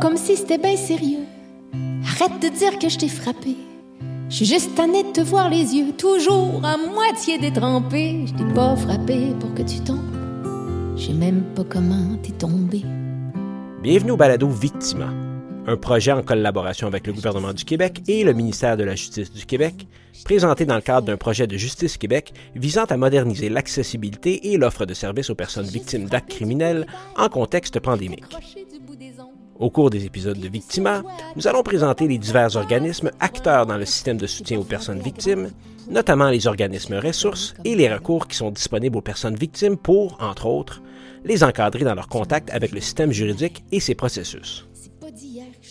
comme si c'était bien sérieux. Arrête de dire que je t'ai frappé. Je suis juste tannée de te voir les yeux, toujours à moitié détrempé. Je t'ai pas frappé pour que tu tombes. Je sais même pas comment t'es tombé. Bienvenue au balado Victima, un projet en collaboration avec le gouvernement du Québec et le ministère de la Justice du Québec, présenté dans le cadre d'un projet de Justice Québec visant à moderniser l'accessibilité et l'offre de services aux personnes victimes d'actes criminels en contexte pandémique. Au cours des épisodes de Victima, nous allons présenter les divers organismes acteurs dans le système de soutien aux personnes victimes, notamment les organismes ressources et les recours qui sont disponibles aux personnes victimes pour, entre autres, les encadrer dans leur contact avec le système juridique et ses processus.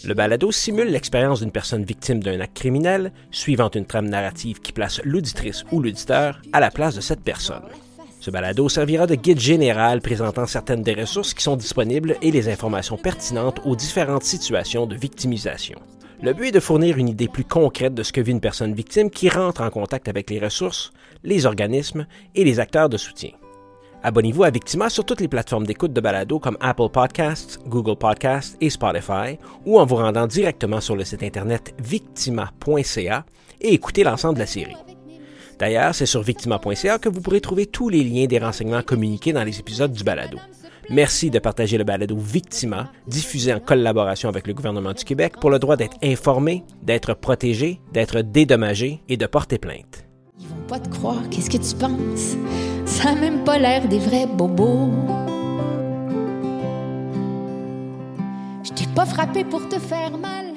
Le balado simule l'expérience d'une personne victime d'un acte criminel, suivant une trame narrative qui place l'auditrice ou l'auditeur à la place de cette personne. Ce balado servira de guide général présentant certaines des ressources qui sont disponibles et les informations pertinentes aux différentes situations de victimisation. Le but est de fournir une idée plus concrète de ce que vit une personne victime qui rentre en contact avec les ressources, les organismes et les acteurs de soutien. Abonnez-vous à Victima sur toutes les plateformes d'écoute de balado comme Apple Podcasts, Google Podcasts et Spotify ou en vous rendant directement sur le site internet victima.ca et écoutez l'ensemble de la série. D'ailleurs, c'est sur victima.ca que vous pourrez trouver tous les liens des renseignements communiqués dans les épisodes du balado. Merci de partager le balado Victima, diffusé en collaboration avec le gouvernement du Québec pour le droit d'être informé, d'être protégé, d'être dédommagé et de porter plainte. Ils vont pas te croire, qu'est-ce que tu penses? Ça n'a même pas l'air des vrais bobos. Je t'ai pas frappé pour te faire mal.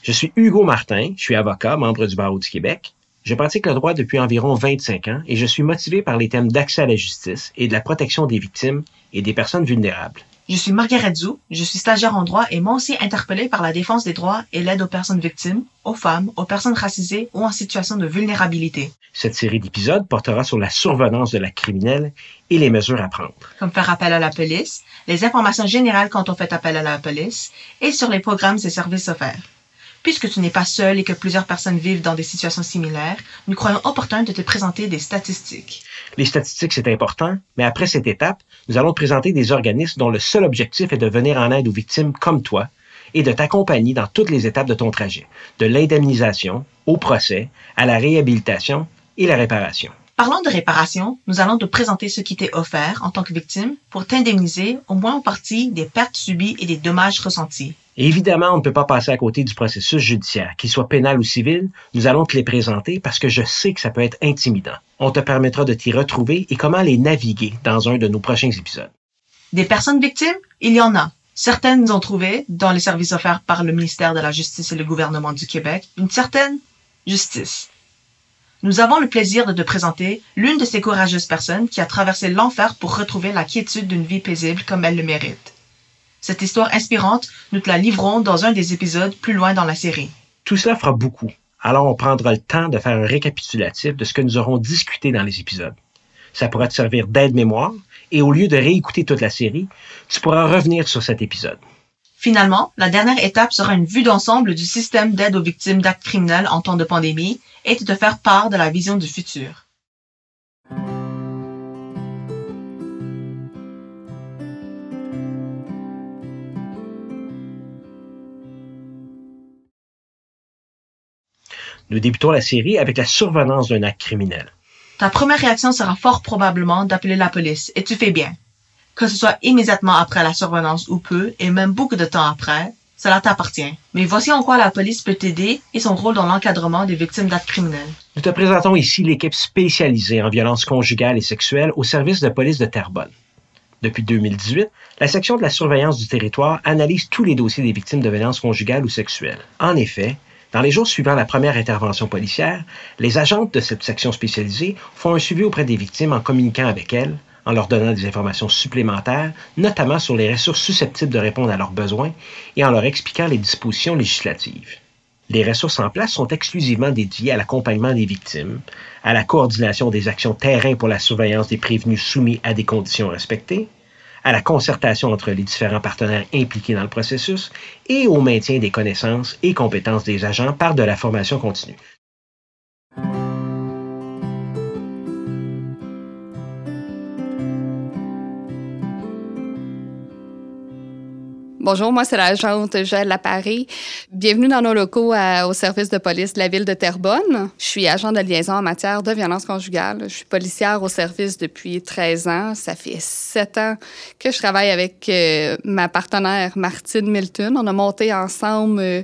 Je suis Hugo Martin, je suis avocat, membre du barreau du Québec. Je pratique le droit depuis environ 25 ans et je suis motivé par les thèmes d'accès à la justice et de la protection des victimes et des personnes vulnérables. Je suis Margaret Zou, je suis stagiaire en droit et moi aussi interpellée par la défense des droits et l'aide aux personnes victimes, aux femmes, aux personnes racisées ou en situation de vulnérabilité. Cette série d'épisodes portera sur la survenance de la criminelle et les mesures à prendre. Comme faire appel à la police, les informations générales quand on fait appel à la police et sur les programmes et services offerts. Puisque tu n'es pas seul et que plusieurs personnes vivent dans des situations similaires, nous croyons opportun de te présenter des statistiques. Les statistiques, c'est important, mais après cette étape, nous allons te présenter des organismes dont le seul objectif est de venir en aide aux victimes comme toi et de t'accompagner dans toutes les étapes de ton trajet, de l'indemnisation au procès, à la réhabilitation et la réparation. Parlant de réparation, nous allons te présenter ce qui t'est offert en tant que victime pour t'indemniser au moins en partie des pertes subies et des dommages ressentis. évidemment, on ne peut pas passer à côté du processus judiciaire, qu'il soit pénal ou civil. Nous allons te les présenter parce que je sais que ça peut être intimidant. On te permettra de t'y retrouver et comment les naviguer dans un de nos prochains épisodes. Des personnes victimes, il y en a. Certaines nous ont trouvé, dans les services offerts par le ministère de la Justice et le gouvernement du Québec, une certaine justice. Nous avons le plaisir de te présenter l'une de ces courageuses personnes qui a traversé l'enfer pour retrouver la quiétude d'une vie paisible comme elle le mérite. Cette histoire inspirante, nous te la livrons dans un des épisodes plus loin dans la série. Tout cela fera beaucoup, alors on prendra le temps de faire un récapitulatif de ce que nous aurons discuté dans les épisodes. Ça pourra te servir d'aide-mémoire, et au lieu de réécouter toute la série, tu pourras revenir sur cet épisode. Finalement, la dernière étape sera une vue d'ensemble du système d'aide aux victimes d'actes criminels en temps de pandémie et de te faire part de la vision du futur. Nous débutons la série avec la survenance d'un acte criminel. Ta première réaction sera fort probablement d'appeler la police, et tu fais bien. Que ce soit immédiatement après la survenance ou peu, et même beaucoup de temps après, cela t'appartient. Mais voici en quoi la police peut t'aider et son rôle dans l'encadrement des victimes d'actes criminels. Nous te présentons ici l'équipe spécialisée en violences conjugales et sexuelles au service de police de Terrebonne. Depuis 2018, la section de la surveillance du territoire analyse tous les dossiers des victimes de violences conjugales ou sexuelles. En effet, dans les jours suivant la première intervention policière, les agentes de cette section spécialisée font un suivi auprès des victimes en communiquant avec elles, en leur donnant des informations supplémentaires, notamment sur les ressources susceptibles de répondre à leurs besoins et en leur expliquant les dispositions législatives. Les ressources en place sont exclusivement dédiées à l'accompagnement des victimes, à la coordination des actions terrain pour la surveillance des prévenus soumis à des conditions respectées, à la concertation entre les différents partenaires impliqués dans le processus et au maintien des connaissances et compétences des agents par de la formation continue. Bonjour, moi c'est l'agente Joëlle Laparé. Bienvenue dans nos locaux au service de police de la ville de Terrebonne. Je suis agent de liaison en matière de violence conjugale. Je suis policière au service depuis 13 ans. Ça fait 7 ans que je travaille avec euh, ma partenaire Martine Milton. On a monté ensemble euh,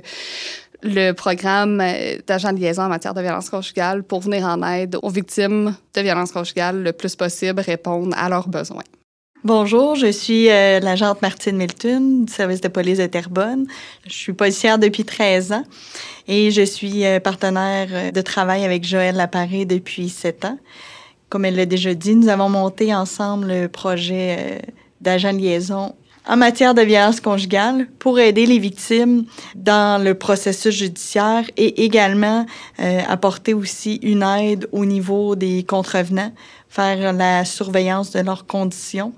le programme euh, d'agent de liaison en matière de violence conjugale pour venir en aide aux victimes de violence conjugale le plus possible, répondre à leurs besoins. Bonjour, je suis euh, l'agente Martine Milton du service de police de Terrebonne. Je suis policière depuis 13 ans et je suis euh, partenaire euh, de travail avec Joël Laparé depuis 7 ans. Comme elle l'a déjà dit, nous avons monté ensemble le projet d'agent de liaison en matière de violence conjugale pour aider les victimes dans le processus judiciaire et également apporter aussi une aide au niveau des contrevenants, faire la surveillance de leurs conditions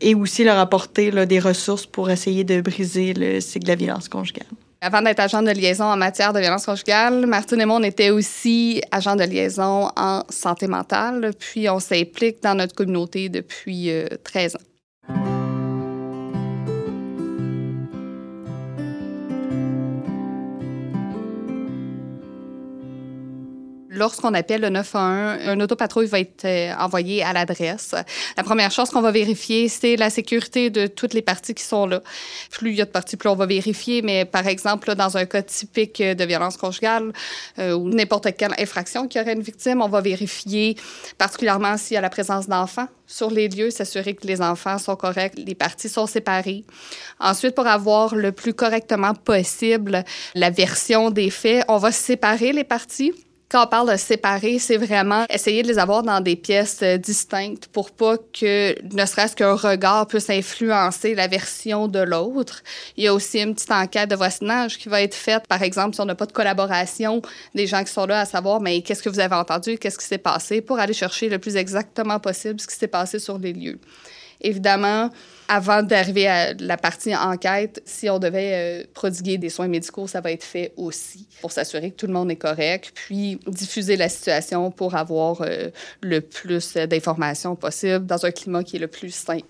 et aussi leur apporter des ressources pour essayer de briser le cycle de la violence conjugale. Avant d'être agent de liaison en matière de violence conjugale, Martine et moi, on était aussi agent de liaison en santé mentale, puis on s'implique dans notre communauté depuis 13 euh, ans. Lorsqu'on appelle le 911, un autopatrouille va être euh, envoyé à l'adresse. La première chose qu'on va vérifier, c'est la sécurité de toutes les parties qui sont là. Plus il y a de parties, plus on va vérifier. Mais par exemple, dans un cas typique de violence conjugale euh, ou n'importe quelle infraction qui aurait une victime, on va vérifier particulièrement s'il y a la présence d'enfants sur les lieux, s'assurer que les enfants sont corrects, les parties sont séparées. Ensuite, pour avoir le plus correctement possible la version des faits, on va séparer les parties quand on parle de séparer, c'est vraiment essayer de les avoir dans des pièces euh, distinctes pour pas que ne serait-ce qu'un regard puisse influencer la version de l'autre. Il y a aussi une petite enquête de voisinage qui va être faite, par exemple, si on n'a pas de collaboration des gens qui sont là à savoir, mais qu'est-ce que vous avez entendu, qu'est-ce qui s'est passé, pour aller chercher le plus exactement possible ce qui s'est passé sur les lieux. Évidemment, avant d'arriver à la partie enquête, si on devait euh, prodiguer des soins médicaux, ça va être fait aussi pour s'assurer que tout le monde est correct, puis diffuser la situation pour avoir euh, le plus d'informations possible dans un climat qui est le plus simple.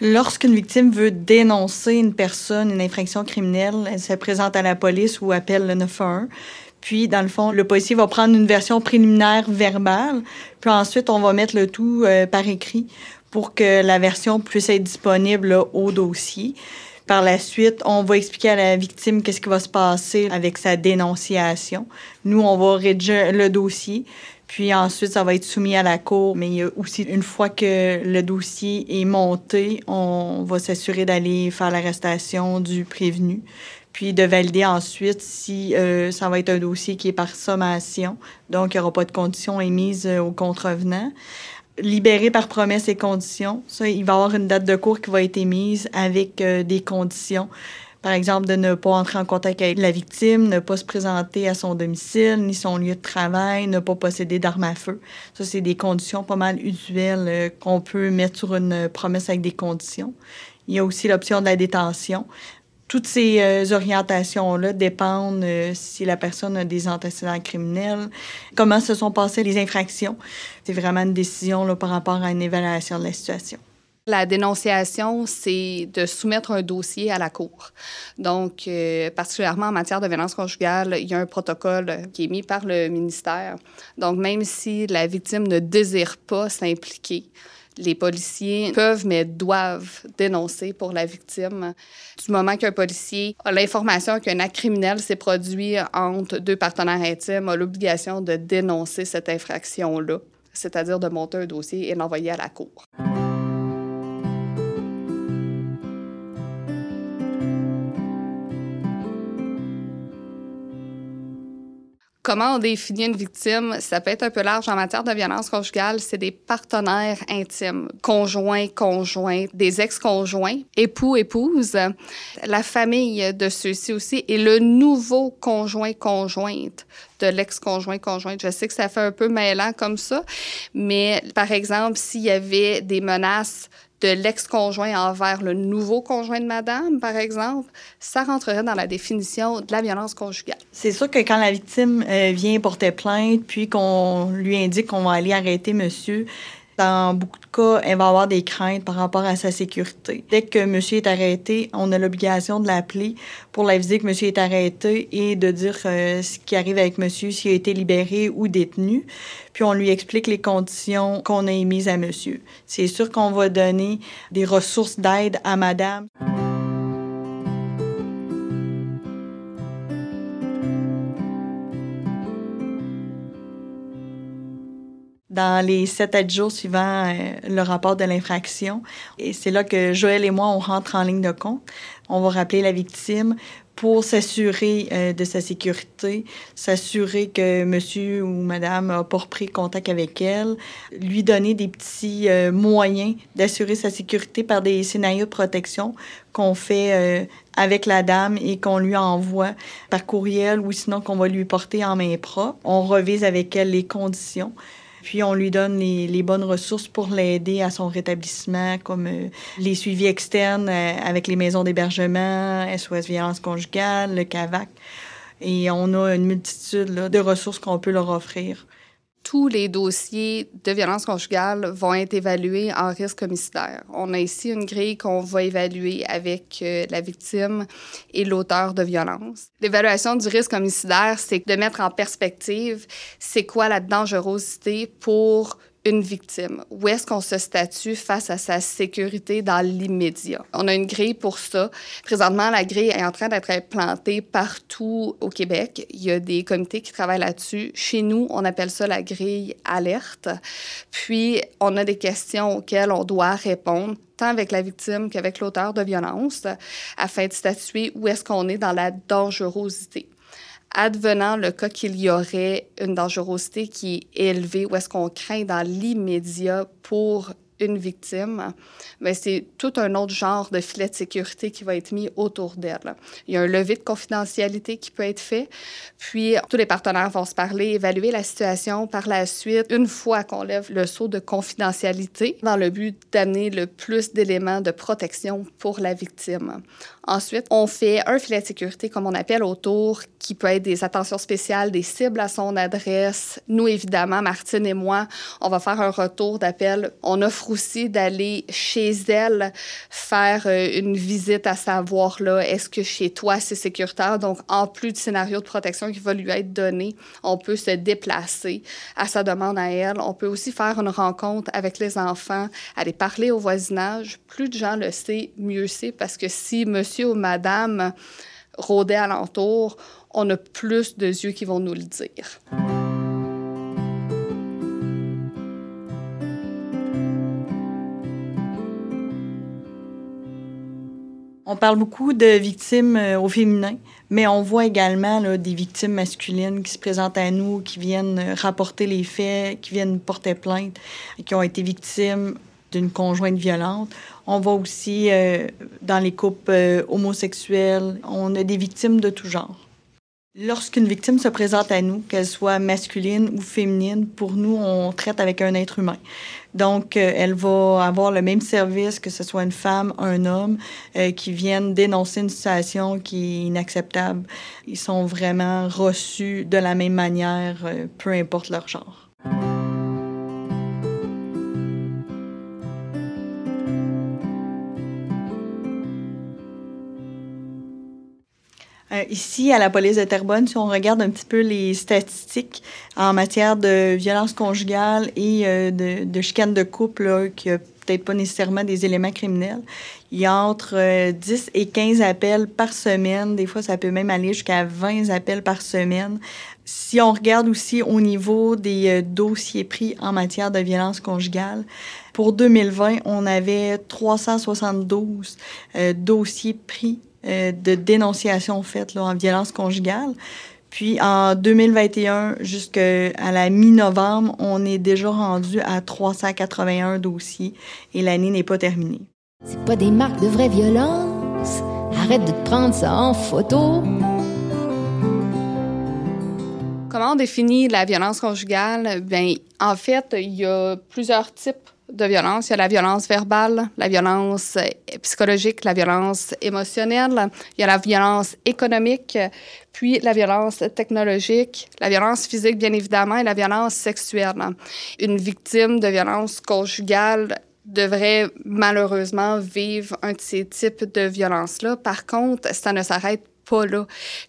Lorsqu'une victime veut dénoncer une personne, une infraction criminelle, elle se présente à la police ou appelle le 911. Puis, dans le fond, le policier va prendre une version préliminaire verbale, puis ensuite, on va mettre le tout euh, par écrit pour que la version puisse être disponible au dossier. Par la suite, on va expliquer à la victime qu'est-ce qui va se passer avec sa dénonciation. Nous, on va rédiger le dossier, puis ensuite, ça va être soumis à la cour. Mais aussi, une fois que le dossier est monté, on va s'assurer d'aller faire l'arrestation du prévenu, puis de valider ensuite si euh, ça va être un dossier qui est par sommation, donc il n'y aura pas de conditions émises euh, au contrevenant libéré par promesse et conditions. Ça, il va y avoir une date de cours qui va être émise avec euh, des conditions. Par exemple, de ne pas entrer en contact avec la victime, ne pas se présenter à son domicile, ni son lieu de travail, ne pas posséder d'armes à feu. Ça, c'est des conditions pas mal usuelles euh, qu'on peut mettre sur une promesse avec des conditions. Il y a aussi l'option de la détention toutes ces euh, orientations-là dépendent euh, si la personne a des antécédents criminels, comment se sont passées les infractions. C'est vraiment une décision par rapport à une évaluation de la situation. La dénonciation, c'est de soumettre un dossier à la Cour. Donc, euh, particulièrement en matière de violence conjugale, il y a un protocole qui est mis par le ministère. Donc, même si la victime ne désire pas s'impliquer, les policiers peuvent, mais doivent dénoncer pour la victime. Du moment qu'un policier a l'information qu'un acte criminel s'est produit entre deux partenaires intimes, a l'obligation de dénoncer cette infraction-là, c'est-à-dire de monter un dossier et l'envoyer à la cour. Comment on définit une victime? Ça peut être un peu large en matière de violence conjugale. C'est des partenaires intimes, conjoints, conjointes, des ex-conjoints, époux, épouses, la famille de ceux-ci aussi et le nouveau conjoint, conjointe de l'ex-conjoint, conjointe. Je sais que ça fait un peu mêlant comme ça, mais par exemple, s'il y avait des menaces de l'ex-conjoint envers le nouveau conjoint de madame, par exemple, ça rentrerait dans la définition de la violence conjugale. C'est sûr que quand la victime euh, vient porter plainte, puis qu'on lui indique qu'on va aller arrêter monsieur, Dans beaucoup de cas, elle va avoir des craintes par rapport à sa sécurité. Dès que monsieur est arrêté, on a l'obligation de l'appeler pour l'aviser que monsieur est arrêté et de dire euh, ce qui arrive avec monsieur, s'il a été libéré ou détenu. Puis on lui explique les conditions qu'on a émises à monsieur. C'est sûr qu'on va donner des ressources d'aide à madame. Dans les 7 à 10 jours suivant euh, le rapport de l'infraction. Et c'est là que Joël et moi, on rentre en ligne de compte. On va rappeler la victime pour s'assurer euh, de sa sécurité, s'assurer que monsieur ou madame a pas repris contact avec elle, lui donner des petits euh, moyens d'assurer sa sécurité par des scénarios de protection qu'on fait avec la dame et qu'on lui envoie par courriel ou sinon qu'on va lui porter en main propre. On revise avec elle les conditions. Puis on lui donne les, bonnes ressources pour l'aider à son rétablissement, comme euh, les suivis externes euh, avec les maisons d'hébergement, SOS violence conjugale, le CAVAC. Et on a une multitude de ressources qu'on peut leur offrir tous les dossiers de violence conjugale vont être évalués en risque homicidaire. On a ici une grille qu'on va évaluer avec euh, la victime et l'auteur de violence. L'évaluation du risque homicidaire, c'est de mettre en perspective c'est quoi la dangerosité pour une victime? Où est-ce qu'on se statue face à sa sécurité dans l'immédiat? On a une grille pour ça. Présentement, la grille est en train d'être implantée partout au Québec. Il y a des comités qui travaillent là-dessus. Chez nous, on appelle ça la grille alerte. Puis, on a des questions auxquelles on doit répondre tant avec la victime qu'avec l'auteur de violence, afin de statuer où est-ce qu'on est dans la dangerosité advenant le cas qu'il y aurait une dangerosité qui est élevée ou est-ce qu'on craint dans l'immédiat pour une victime, mais c'est tout un autre genre de filet de sécurité qui va être mis autour d'elle. Il y a un levé de confidentialité qui peut être fait, puis tous les partenaires vont se parler, évaluer la situation par la suite, une fois qu'on lève le saut de confidentialité, dans le but d'amener le plus d'éléments de protection pour la victime. Ensuite, on fait un filet de sécurité, comme on appelle, autour, qui peut être des attentions spéciales, des cibles à son adresse. Nous, évidemment, Martine et moi, on va faire un retour d'appel. On offre aussi d'aller chez elle faire euh, une visite à savoir, là, est-ce que chez toi, c'est sécuritaire? Donc, en plus du scénario de protection qui va lui être donné, on peut se déplacer à sa demande à elle. On peut aussi faire une rencontre avec les enfants, aller parler au voisinage. Plus de gens le savent, mieux c'est, parce que si monsieur ou madame rôdait alentour, on a plus de yeux qui vont nous le dire. On parle beaucoup de victimes euh, au féminin, mais on voit également des victimes masculines qui se présentent à nous, qui viennent euh, rapporter les faits, qui viennent porter plainte, qui ont été victimes d'une conjointe violente. On voit aussi euh, dans les couples euh, homosexuels, on a des victimes de tout genre. Lorsqu'une victime se présente à nous, qu'elle soit masculine ou féminine, pour nous, on traite avec un être humain. Donc, euh, elle va avoir le même service que ce soit une femme, un homme, qui viennent dénoncer une situation qui est inacceptable. Ils sont vraiment reçus de la même manière, peu importe leur genre. Ici, à la police de Terrebonne, si on regarde un petit peu les statistiques en matière de violence conjugale et euh, de, de, chicane de couple, qui a peut-être pas nécessairement des éléments criminels, il y a entre 10 euh, et 15 appels par semaine. Des fois, ça peut même aller jusqu'à 20 appels par semaine. Si on regarde aussi au niveau des dossiers pris en matière de violence conjugale, pour 2020, on avait 372 dossiers pris euh, de dénonciation faites là, en violence conjugale. Puis en 2021, jusqu'à la mi-novembre, on est déjà rendu à 381 dossiers et l'année n'est pas terminée. C'est pas des marques de vraie violence? Arrête de te prendre ça en photo. Comment on définit la violence conjugale? Bien, en fait, il y a plusieurs types de violence. Il y a la violence verbale, la violence euh, psychologique, la violence émotionnelle, il y a la violence économique, puis la violence technologique, la violence physique, bien évidemment, et la violence sexuelle. Une victime de violence conjugale devrait malheureusement vivre un de ces types de violences-là. Par contre, ça ne s'arrête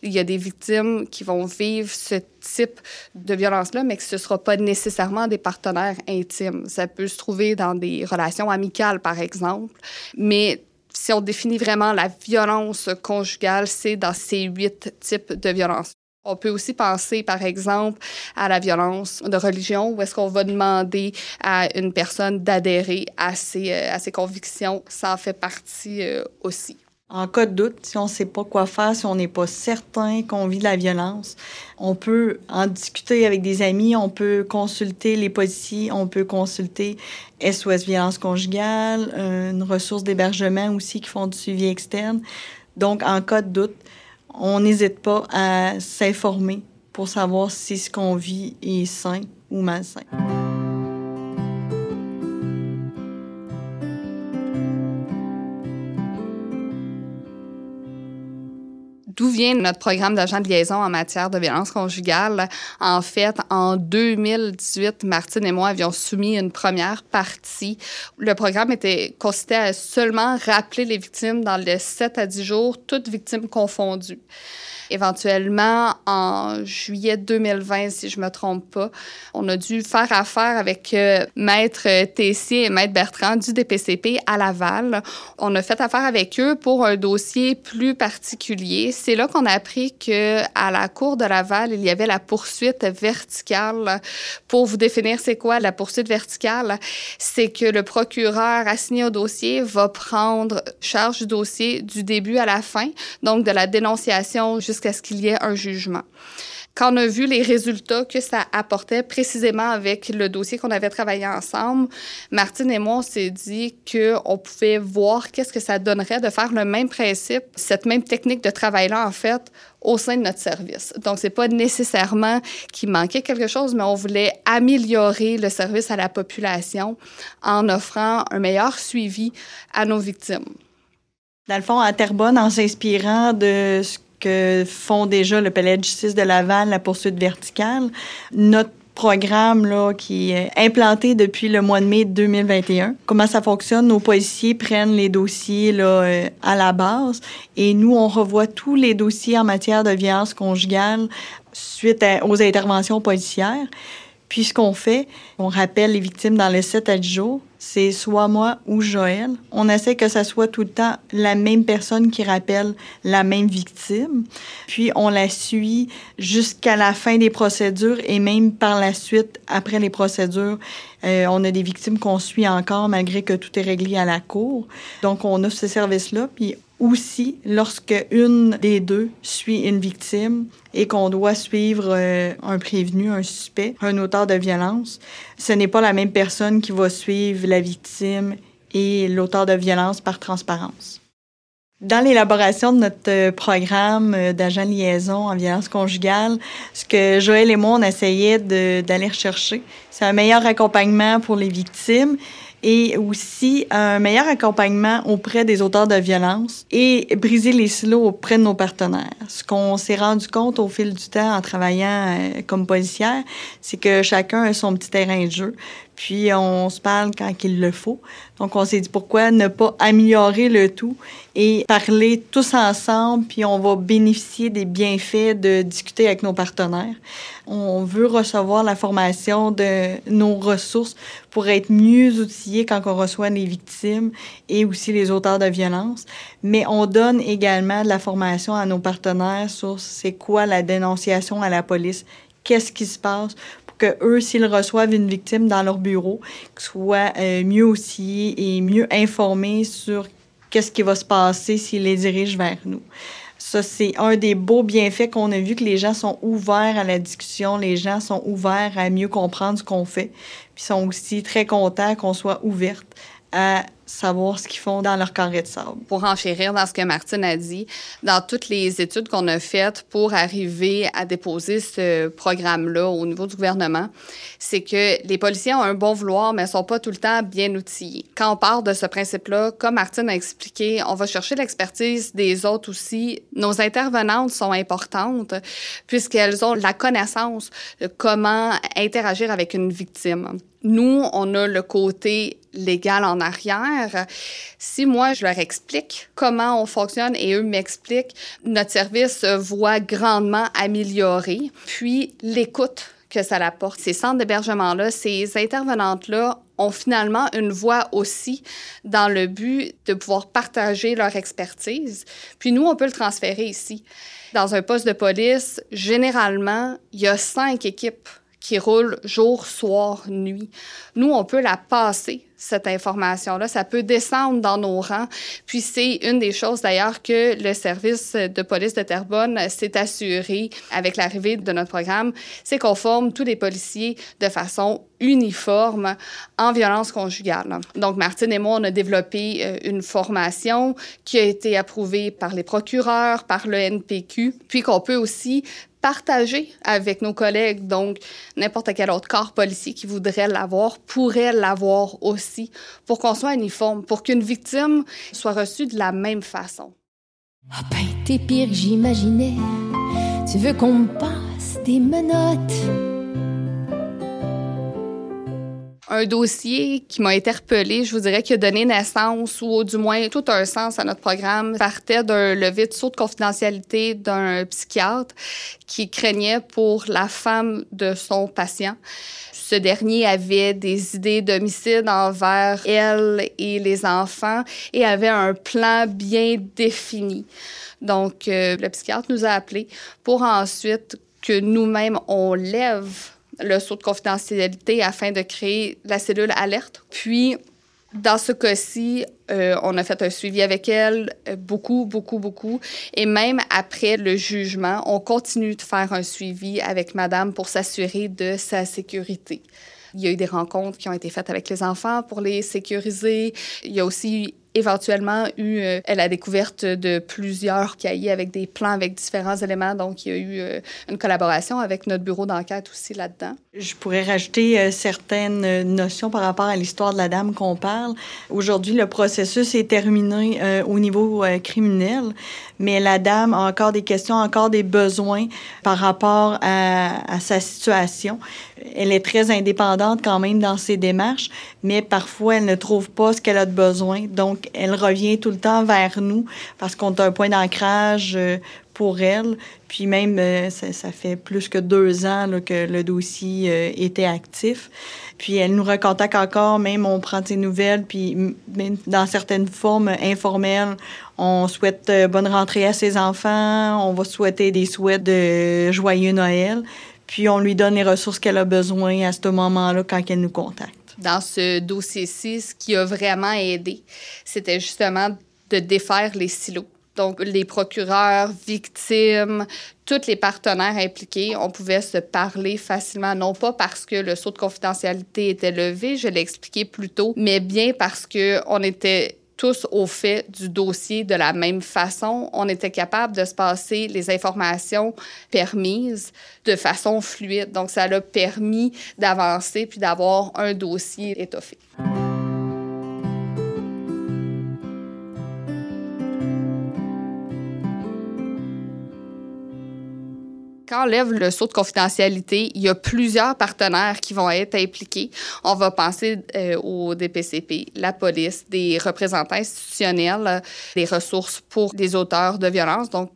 Il y a des victimes qui vont vivre ce type de violence-là, mais que ce ne sera pas nécessairement des partenaires intimes. Ça peut se trouver dans des relations amicales, par exemple. Mais si on définit vraiment la violence conjugale, c'est dans ces huit types de violences. On peut aussi penser, par exemple, à la violence de religion, où est-ce qu'on va demander à une personne d'adhérer à ses, euh, à ses convictions. Ça en fait partie euh, aussi. En cas de doute, si on ne sait pas quoi faire, si on n'est pas certain qu'on vit de la violence, on peut en discuter avec des amis, on peut consulter les policiers, on peut consulter SOS Violence conjugale, une ressource d'hébergement aussi qui font du suivi externe. Donc, en cas de doute, on n'hésite pas à s'informer pour savoir si ce qu'on vit est sain ou malsain. Vient notre programme d'agent de liaison en matière de violence conjugale? En fait, en 2018, Martine et moi avions soumis une première partie. Le programme était consistait à seulement rappeler les victimes dans les 7 à 10 jours, toutes victimes confondues éventuellement en juillet 2020, si je me trompe pas. On a dû faire affaire avec euh, Maître Tessier et Maître Bertrand du DPCP à Laval. On a fait affaire avec eux pour un dossier plus particulier. C'est là qu'on a appris que à la Cour de Laval, il y avait la poursuite verticale. Pour vous définir c'est quoi la poursuite verticale, c'est que le procureur assigné au dossier va prendre charge du dossier du début à la fin, donc de la dénonciation jusqu'à jusqu'à ce qu'il y ait un jugement. Quand on a vu les résultats que ça apportait précisément avec le dossier qu'on avait travaillé ensemble, Martine et moi, on s'est dit qu'on pouvait voir qu'est-ce que ça donnerait de faire le même principe, cette même technique de travail-là, en fait, au sein de notre service. Donc, c'est pas nécessairement qu'il manquait quelque chose, mais on voulait améliorer le service à la population en offrant un meilleur suivi à nos victimes. Dans le fond, à Terrebonne, en s'inspirant de ce que font déjà le Palais de justice de Laval, la poursuite verticale. Notre programme là, qui est implanté depuis le mois de mai 2021. Comment ça fonctionne? Nos policiers prennent les dossiers là, euh, à la base et nous, on revoit tous les dossiers en matière de violence conjugale suite aux interventions policières. Puis ce qu'on fait, on rappelle les victimes dans les 7 à 10 jours, c'est soit moi ou Joël. On essaie que ça soit tout le temps la même personne qui rappelle la même victime. Puis on la suit jusqu'à la fin des procédures et même par la suite, après les procédures, euh, on a des victimes qu'on suit encore malgré que tout est réglé à la cour. Donc on a ce service-là. Puis aussi lorsque une des deux suit une victime et qu'on doit suivre euh, un prévenu, un suspect, un auteur de violence, ce n'est pas la même personne qui va suivre la victime et l'auteur de violence par transparence. Dans l'élaboration de notre euh, programme euh, d'agent liaison en violence conjugale, ce que Joël et moi, on essayait d'aller rechercher, c'est un meilleur accompagnement pour les victimes et aussi un meilleur accompagnement auprès des auteurs de violence et briser les silos auprès de nos partenaires. Ce qu'on s'est rendu compte au fil du temps en travaillant euh, comme policière, c'est que chacun a son petit terrain de jeu puis on se parle quand il le faut. Donc on s'est dit pourquoi ne pas améliorer le tout et parler tous ensemble, puis on va bénéficier des bienfaits de discuter avec nos partenaires. On veut recevoir la formation de nos ressources pour être mieux outillés quand on reçoit les victimes et aussi les auteurs de violences. Mais on donne également de la formation à nos partenaires sur c'est quoi la dénonciation à la police, qu'est-ce qui se passe? Que eux, s'ils reçoivent une victime dans leur bureau, soient euh, mieux aussi et mieux informés sur qu'est-ce qui va se passer s'ils les dirigent vers nous. Ça, c'est un des beaux bienfaits qu'on a vu que les gens sont ouverts à la discussion, les gens sont ouverts à mieux comprendre ce qu'on fait, puis sont aussi très contents qu'on soit ouverte à savoir ce qu'ils font dans leur carré de sable. Pour enchérir dans ce que Martine a dit, dans toutes les études qu'on a faites pour arriver à déposer ce programme-là au niveau du gouvernement, c'est que les policiers ont un bon vouloir, mais ne sont pas tout le temps bien outillés. Quand on part de ce principe-là, comme Martine a expliqué, on va chercher l'expertise des autres aussi. Nos intervenantes sont importantes puisqu'elles ont la connaissance de comment interagir avec une victime. Nous, on a le côté légal en arrière. Si moi, je leur explique comment on fonctionne et eux m'expliquent, notre service voit grandement améliorer. Puis, l'écoute que ça apporte. Ces centres d'hébergement-là, ces intervenantes-là ont finalement une voix aussi dans le but de pouvoir partager leur expertise. Puis nous, on peut le transférer ici. Dans un poste de police, généralement, il y a cinq équipes qui roule jour, soir, nuit. Nous, on peut la passer, cette information-là. Ça peut descendre dans nos rangs. Puis c'est une des choses d'ailleurs que le service de police de Terrebonne s'est assuré avec l'arrivée de notre programme, c'est qu'on forme tous les policiers de façon uniforme en violence conjugale. Donc, Martine et moi, on a développé euh, une formation qui a été approuvée par les procureurs, par le NPQ, puis qu'on peut aussi partager avec nos collègues. Donc, n'importe quel autre corps policier qui voudrait l'avoir pourrait l'avoir aussi pour qu'on soit uniforme, pour qu'une victime soit reçue de la même façon. Ah ben, t'es pire que j'imaginais. Tu veux qu'on me passe des menottes? un dossier qui m'a interpellé, je vous dirais, qui a donné naissance ou du moins tout un sens à notre programme, partait d'un levé de saut de confidentialité d'un psychiatre qui craignait pour la femme de son patient. Ce dernier avait des idées d'homicide envers elle et les enfants et avait un plan bien défini. Donc, euh, le psychiatre nous a appelés pour ensuite que nous-mêmes, on lève le saut de confidentialité afin de créer la cellule alerte. Puis, dans ce cas-ci, euh, on a fait un suivi avec elle, euh, beaucoup, beaucoup, beaucoup. Et même après le jugement, on continue de faire un suivi avec Madame pour s'assurer de sa sécurité. Il y a eu des rencontres qui ont été faites avec les enfants pour les sécuriser. Il y a aussi éventuellement eu euh, la découverte de plusieurs cahiers avec des plans avec différents éléments. Donc, il y a eu euh, une collaboration avec notre bureau d'enquête aussi là-dedans. Je pourrais rajouter euh, certaines notions par rapport à l'histoire de la dame qu'on parle. Aujourd'hui, le processus est terminé au niveau criminel, mais la dame a encore des questions, encore des besoins par rapport à, à sa situation. Elle est très indépendante quand même dans ses démarches, mais parfois elle ne trouve pas ce qu'elle a de besoin. Donc, elle revient tout le temps vers nous parce qu'on a un point d'ancrage euh, pour elle. Puis même, euh, ça, fait plus que deux ans que le dossier euh, était actif. Puis elle nous recontacte encore, même on prend ses nouvelles, puis même dans certaines formes informelles, on souhaite bonne rentrée à ses enfants, on va souhaiter des souhaits de joyeux Noël, puis on lui donne les ressources qu'elle a besoin à ce moment-là quand elle nous contacte dans ce dossier-ci, ce qui a vraiment aidé, c'était justement de défaire les silos. Donc, les procureurs, victimes, tous les partenaires impliqués, on pouvait se parler facilement, non pas parce que le saut de confidentialité était levé, je l'ai expliqué plus tôt, mais bien parce qu'on était tous au fait du dossier de la même façon. On était capable de se passer les informations permises de façon fluide. Donc, ça a permis d'avancer puis d'avoir un dossier étoffé. Quand on lève le saut de confidentialité, il y a plusieurs partenaires qui vont être impliqués. On va penser euh, au DPCP, la police, des représentants institutionnels, des ressources pour des auteurs de violence, donc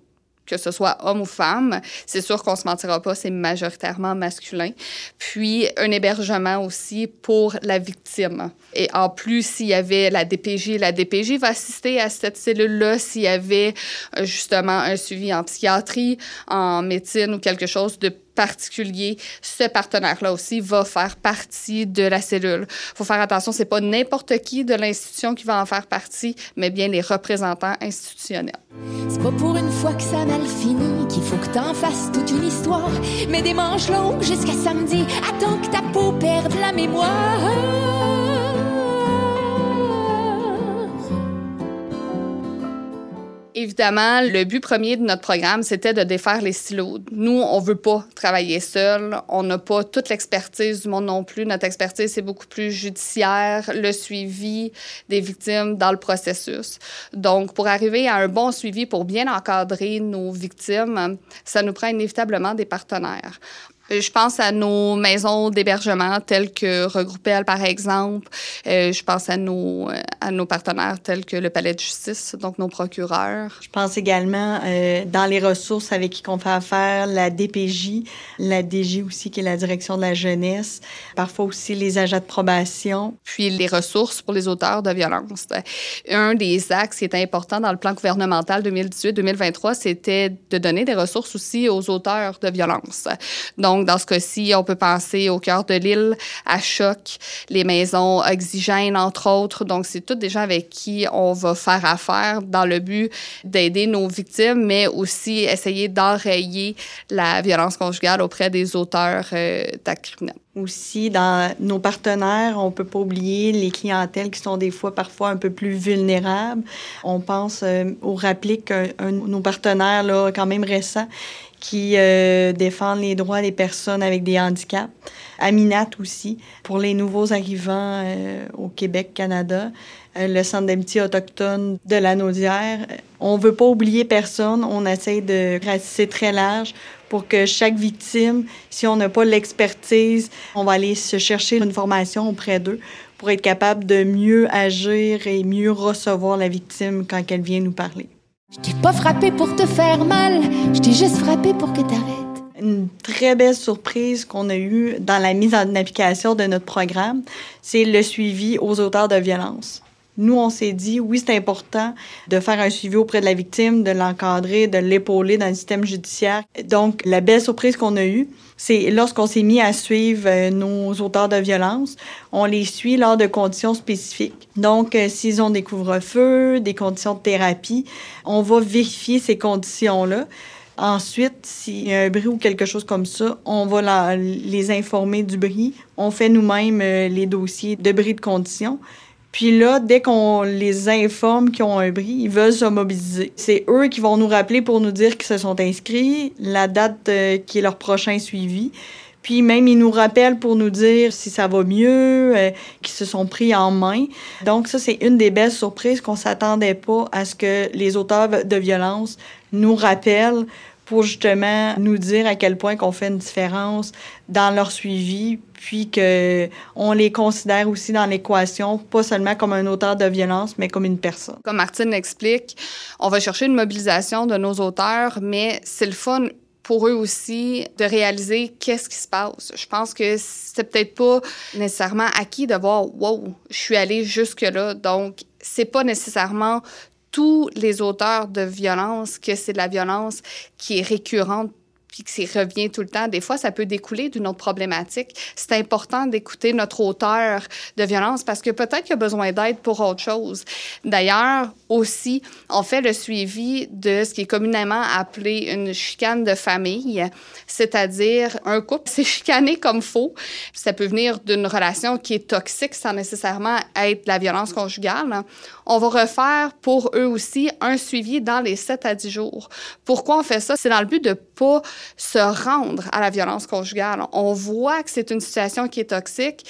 que ce soit homme ou femme. C'est sûr qu'on se mentira pas, c'est majoritairement masculin. Puis un hébergement aussi pour la victime. Et en plus, s'il y avait la DPJ, la DPJ va assister à cette cellule-là s'il y avait euh, justement un suivi en psychiatrie, en médecine ou quelque chose de particulier, ce partenaire-là aussi va faire partie de la cellule. Il faut faire attention, c'est pas n'importe qui de l'institution qui va en faire partie, mais bien les représentants institutionnels. C'est pas pour une fois que ça mal fini qu'il faut que t'en fasses toute une histoire, mais des manches longues jusqu'à samedi, attends que ta peau perde la mémoire. Évidemment, le but premier de notre programme, c'était de défaire les silos. Nous, on veut pas travailler seul. On n'a pas toute l'expertise du monde non plus. Notre expertise, c'est beaucoup plus judiciaire, le suivi des victimes dans le processus. Donc, pour arriver à un bon suivi, pour bien encadrer nos victimes, ça nous prend inévitablement des partenaires. Euh, je pense à nos maisons d'hébergement telles que Regroupel, par exemple. Euh, je pense à nos, euh, à nos partenaires tels que le Palais de justice, donc nos procureurs. Je pense également dans les ressources avec qui on fait affaire, la DPJ, la DG aussi, qui est la direction de la jeunesse, parfois aussi les agents de probation. Puis les ressources pour les auteurs de violence. Un des axes qui était important dans le plan gouvernemental 2018-2023, c'était de donner des ressources aussi aux auteurs de violence. Donc, dans ce cas-ci, on peut penser au cœur de l'île, à Choc, les maisons oxygènes, entre autres. Donc, c'est toutes des gens avec qui on va faire affaire dans le but d'aider nos victimes, mais aussi essayer d'enrayer la violence conjugale auprès des auteurs euh, d'actes criminels. Aussi, dans nos partenaires, on peut pas oublier les clientèles qui sont des fois parfois un peu plus vulnérables. On pense euh, au Rapplique, un, un de nos partenaires là, quand même récent, qui euh, défendent les droits des personnes avec des handicaps. Aminat aussi, pour les nouveaux arrivants euh, au Québec, Canada, euh, le Centre d'amitié autochtone de la Naudière. On veut pas oublier personne, on essaie de ratisser très large pour que chaque victime, si on n'a pas l'expertise, on va aller se chercher une formation auprès d'eux pour être capable de mieux agir et mieux recevoir la victime quand elle vient nous parler. Je t'ai pas frappé pour te faire mal, je t'ai juste frappé pour que t'arrêtes. Une très belle surprise qu'on a eue dans la mise en application de notre programme, c'est le suivi aux auteurs de violences. Nous, on s'est dit, oui, c'est important de faire un suivi auprès de la victime, de l'encadrer, de l'épauler dans le système judiciaire. Donc, la belle surprise qu'on a eue, c'est lorsqu'on s'est mis à suivre euh, nos auteurs de violence, on les suit lors de conditions spécifiques. Donc, euh, s'ils ont des couvre-feux, des conditions de thérapie, on va vérifier ces conditions-là. Ensuite, s'il y a un bruit ou quelque chose comme ça, on va les informer du bruit. On fait nous-mêmes euh, les dossiers de bris de conditions. Puis là, dès qu'on les informe qu'ils ont un bris, ils veulent se mobiliser. C'est eux qui vont nous rappeler pour nous dire qu'ils se sont inscrits, la date euh, qui est leur prochain suivi. Puis même, ils nous rappellent pour nous dire si ça va mieux, euh, qu'ils se sont pris en main. Donc ça, c'est une des belles surprises qu'on s'attendait pas à ce que les auteurs de violence nous rappellent pour justement nous dire à quel point qu'on fait une différence dans leur suivi, puis que on les considère aussi dans l'équation, pas seulement comme un auteur de violence, mais comme une personne. Comme Martine l'explique, on va chercher une mobilisation de nos auteurs, mais c'est le fun pour eux aussi de réaliser qu'est-ce qui se passe. Je pense que c'est peut-être pas nécessairement acquis de voir wow, je suis allé jusque là. Donc c'est pas nécessairement tous les auteurs de violence que c'est de la violence qui est récurrente puis que ça revient tout le temps. Des fois, ça peut découler d'une autre problématique. C'est important d'écouter notre auteur de violence parce que peut-être qu'il a besoin d'aide pour autre chose. D'ailleurs, aussi, on fait le suivi de ce qui est communément appelé une chicane de famille, c'est-à-dire un couple s'est chicané comme faux. Ça peut venir d'une relation qui est toxique sans nécessairement être la violence conjugale. On va refaire pour eux aussi un suivi dans les 7 à 10 jours. Pourquoi on fait ça? C'est dans le but de pas se rendre à la violence conjugale. On voit que c'est une situation qui est toxique.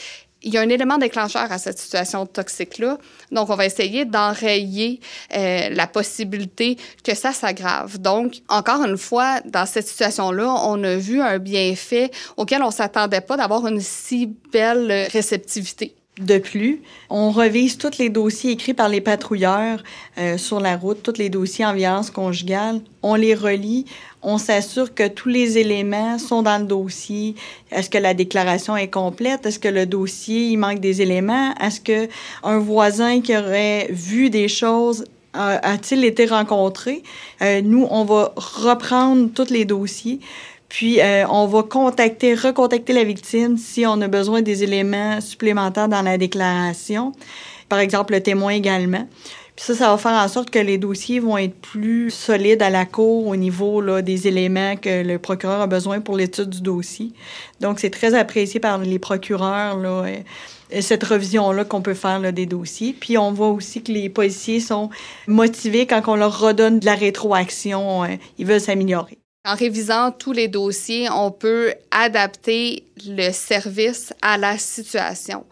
Il y a un élément déclencheur à cette situation toxique-là. Donc, on va essayer d'enrayer euh, la possibilité que ça s'aggrave. Donc, encore une fois, dans cette situation-là, on a vu un bienfait auquel on s'attendait pas d'avoir une si belle réceptivité. De plus, on revise tous les dossiers écrits par les patrouilleurs euh, sur la route, tous les dossiers en violence conjugale. On les relit, on s'assure que tous les éléments sont dans le dossier. Est-ce que la déclaration est complète? Est-ce que le dossier, il manque des éléments? Est-ce que un voisin qui aurait vu des choses a-t-il été rencontré? Euh, nous, on va reprendre tous les dossiers. Puis, euh, on va contacter, recontacter la victime si on a besoin des éléments supplémentaires dans la déclaration. Par exemple, le témoin également. Puis ça, ça va faire en sorte que les dossiers vont être plus solides à la cour au niveau des éléments que le procureur a besoin pour l'étude du dossier. Donc, c'est très apprécié par les procureurs, là, cette revision-là qu'on peut faire des dossiers. Puis on voit aussi que les policiers sont motivés quand on leur redonne de la rétroaction. ils veulent s'améliorer. En révisant tous les dossiers, on peut adapter le service à la situation.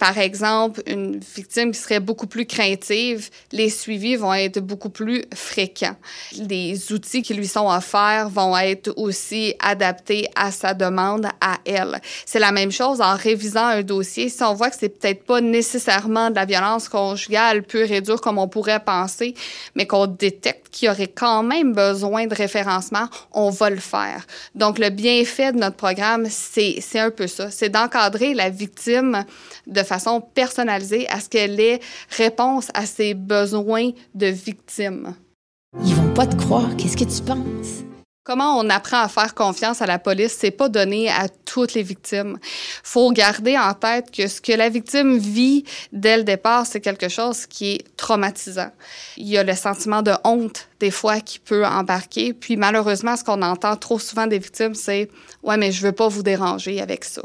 Par exemple, une victime qui serait beaucoup plus craintive, les suivis vont être beaucoup plus fréquents. Les outils qui lui sont offerts vont être aussi adaptés à sa demande à elle. C'est la même chose en révisant un dossier. Si on voit que c'est peut-être pas nécessairement de la violence conjugale pure et comme on pourrait penser, mais qu'on détecte qu'il y aurait quand même besoin de référencement, on va le faire. Donc, le bienfait de notre programme, c'est un peu ça. C'est d'encadrer la victime de façon personnalisée à ce qu'elle ait réponse à ses besoins de victime. Ils vont pas te croire. Qu'est-ce que tu penses? Comment on apprend à faire confiance à la police, c'est pas donné à toutes les victimes. Faut garder en tête que ce que la victime vit dès le départ, c'est quelque chose qui est traumatisant. Il y a le sentiment de honte des fois qui peut embarquer, puis malheureusement, ce qu'on entend trop souvent des victimes, c'est ouais, mais je veux pas vous déranger avec ça.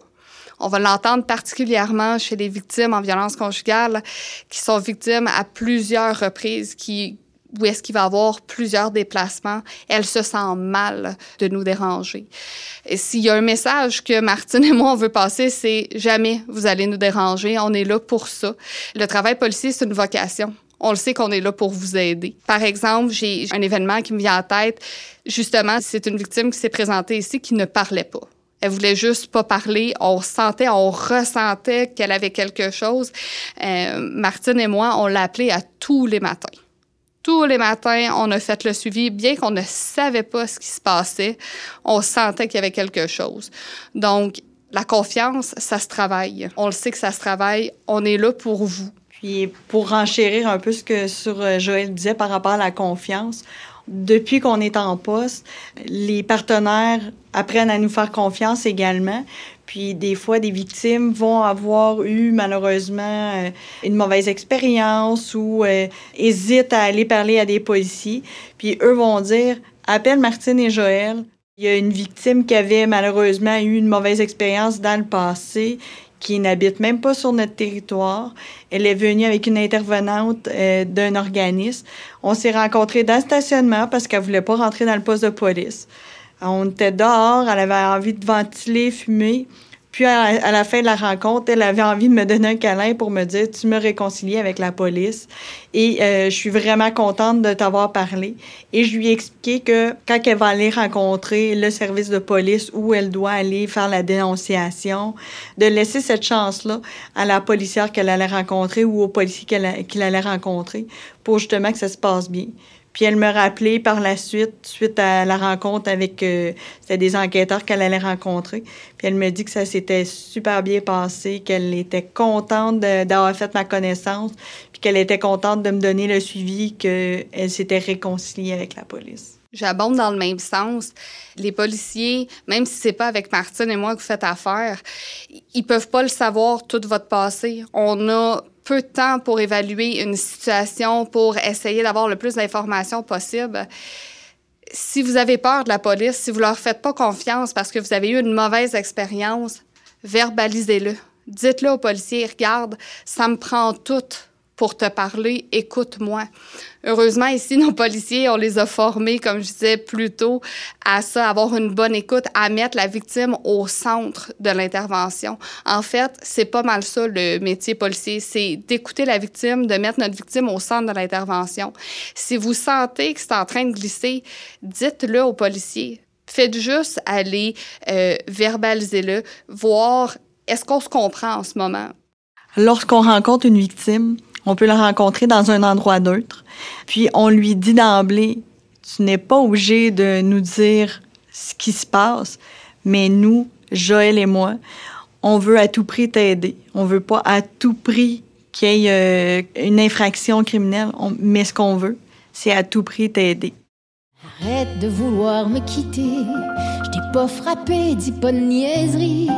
On va l'entendre particulièrement chez les victimes en violence conjugale qui sont victimes à plusieurs reprises, qui où est-ce qu'il va avoir plusieurs déplacements, elle se sent mal de nous déranger. S'il y a un message que Martine et moi on veut passer, c'est jamais vous allez nous déranger, on est là pour ça. Le travail policier, c'est une vocation. On le sait qu'on est là pour vous aider. Par exemple, j'ai un événement qui me vient en tête. Justement, c'est une victime qui s'est présentée ici qui ne parlait pas. Elle voulait juste pas parler. On sentait, on ressentait qu'elle avait quelque chose. Euh, Martine et moi, on l'a appelée à tous les matins. Tous les matins, on a fait le suivi, bien qu'on ne savait pas ce qui se passait, on sentait qu'il y avait quelque chose. Donc, la confiance, ça se travaille. On le sait que ça se travaille. On est là pour vous. Puis, pour renchérir un peu ce que sur euh, Joël disait par rapport à la confiance, depuis qu'on est en poste, les partenaires apprennent à nous faire confiance également. Puis des fois, des victimes vont avoir eu malheureusement euh, une mauvaise expérience ou euh, hésitent à aller parler à des policiers. Puis eux vont dire appelle Martine et Joël. Il y a une victime qui avait malheureusement eu une mauvaise expérience dans le passé qui n'habite même pas sur notre territoire. Elle est venue avec une intervenante euh, d'un organisme. On s'est rencontrés dans le stationnement parce qu'elle voulait pas rentrer dans le poste de police. On était dehors, elle avait envie de ventiler, fumer. Puis à, la fin de la rencontre, elle avait envie de me donner un câlin pour me dire tu me réconcilies avec la police et euh, je suis vraiment contente de t'avoir parlé. Et je lui ai expliqué que quand elle va aller rencontrer le service de police où elle doit aller faire la dénonciation, de laisser cette chance-là à la policière qu'elle allait rencontrer ou au policier qu'elle allait rencontrer pour justement que ça se passe bien. Puis elle me rappelait par la suite, suite à la rencontre avec euh, des enquêteurs qu'elle allait rencontrer. Puis elle me dit que ça s'était super bien passé, qu'elle était contente d'avoir fait ma connaissance, puis qu'elle était contente de me donner le suivi, qu'elle s'était réconciliée avec la police. J'abonde dans le même sens. Les policiers, même si c'est pas avec Martine et moi que vous faites affaire, ils peuvent pas le savoir tout votre passé. On a peu de temps pour évaluer une situation, pour essayer d'avoir le plus d'informations possible. Si vous avez peur de la police, si vous leur faites pas confiance parce que vous avez eu une mauvaise expérience, verbalisez-le. Dites-le aux policiers, regarde, ça me prend tout pour te parler, écoute-moi. Heureusement, ici, nos policiers, on les a formés, comme je disais plus tôt, à ça, avoir une bonne écoute, à mettre la victime au centre de l'intervention. En fait, c'est pas mal ça, le métier policier, c'est d'écouter la victime, de mettre notre victime au centre de l'intervention. Si vous sentez que c'est en train de glisser, dites-le aux policiers. Faites juste aller euh, verbaliser-le, voir est-ce qu'on se comprend en ce moment? Lorsqu'on rencontre une victime, on peut le rencontrer dans un endroit neutre. Puis on lui dit d'emblée, tu n'es pas obligé de nous dire ce qui se passe, mais nous, Joël et moi, on veut à tout prix t'aider. On veut pas à tout prix qu'il y ait euh, une infraction criminelle, mais ce qu'on veut, c'est à tout prix t'aider. Arrête de vouloir me quitter, je t'ai pas frappé, dis pas de niaiserie.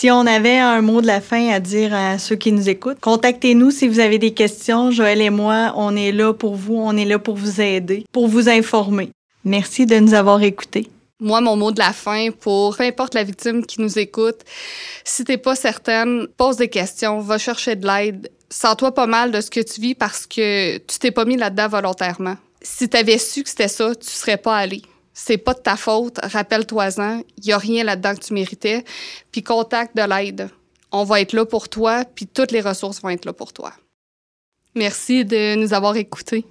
Si on avait un mot de la fin à dire à ceux qui nous écoutent, contactez-nous si vous avez des questions. Joël et moi, on est là pour vous, on est là pour vous aider, pour vous informer. Merci de nous avoir écoutés. Moi, mon mot de la fin pour peu importe la victime qui nous écoute, si t'es pas certaine, pose des questions, va chercher de l'aide. Sens-toi pas mal de ce que tu vis parce que tu t'es pas mis là-dedans volontairement. Si tu avais su que c'était ça, tu serais pas allé. C'est pas de ta faute, rappelle-toi-en, il y a rien là-dedans que tu méritais, puis contacte de l'aide. On va être là pour toi, puis toutes les ressources vont être là pour toi. Merci de nous avoir écoutés.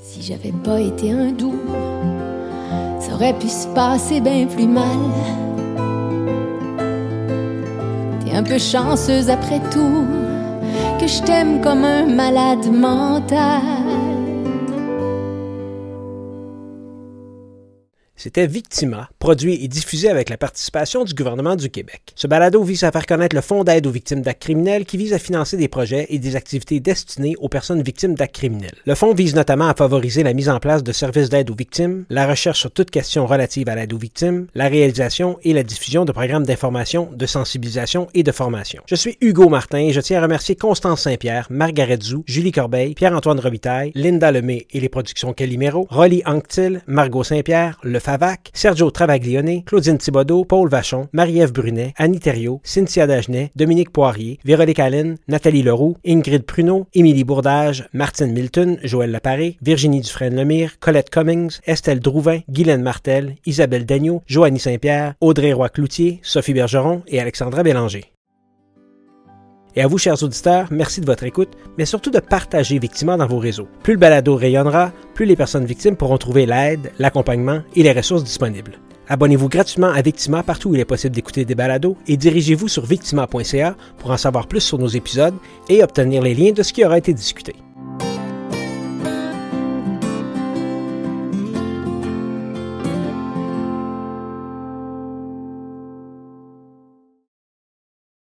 Si j'avais pas été un doux, ça aurait pu se passer bien plus mal. T'es un peu chanceuse après tout, que je t'aime comme un malade mental. C'était Victima, produit et diffusé avec la participation du gouvernement du Québec. Ce balado vise à faire connaître le Fonds d'aide aux victimes d'actes criminels qui vise à financer des projets et des activités destinées aux personnes victimes d'actes criminels. Le fonds vise notamment à favoriser la mise en place de services d'aide aux victimes, la recherche sur toute question relative à l'aide aux victimes, la réalisation et la diffusion de programmes d'information, de sensibilisation et de formation. Je suis Hugo Martin et je tiens à remercier Constance Saint-Pierre, Margaret Zou, Julie Corbeil, Pierre-Antoine Robitaille, Linda Lemay et les productions Calimero, Rolly Anctil, Margot Saint-Pierre, Le Sergio Travaglione, Claudine Thibodeau, Paul Vachon, Marie-Ève Brunet, Annie Thériault, Cynthia Dagenet, Dominique Poirier, Véronique Allen, Nathalie Leroux, Ingrid Pruneau, Émilie Bourdage, Martine Milton, Joël Laparé, Virginie Dufresne-Lemire, Colette Cummings, Estelle Drouvin, Guylaine Martel, Isabelle Dagneau, Joannie Saint-Pierre, Audrey Roy-Cloutier, Sophie Bergeron et Alexandra Bélanger. Et à vous, chers auditeurs, merci de votre écoute, mais surtout de partager Victima dans vos réseaux. Plus le balado rayonnera, plus les personnes victimes pourront trouver l'aide, l'accompagnement et les ressources disponibles. Abonnez-vous gratuitement à Victima partout où il est possible d'écouter des balados et dirigez-vous sur victima.ca pour en savoir plus sur nos épisodes et obtenir les liens de ce qui aura été discuté.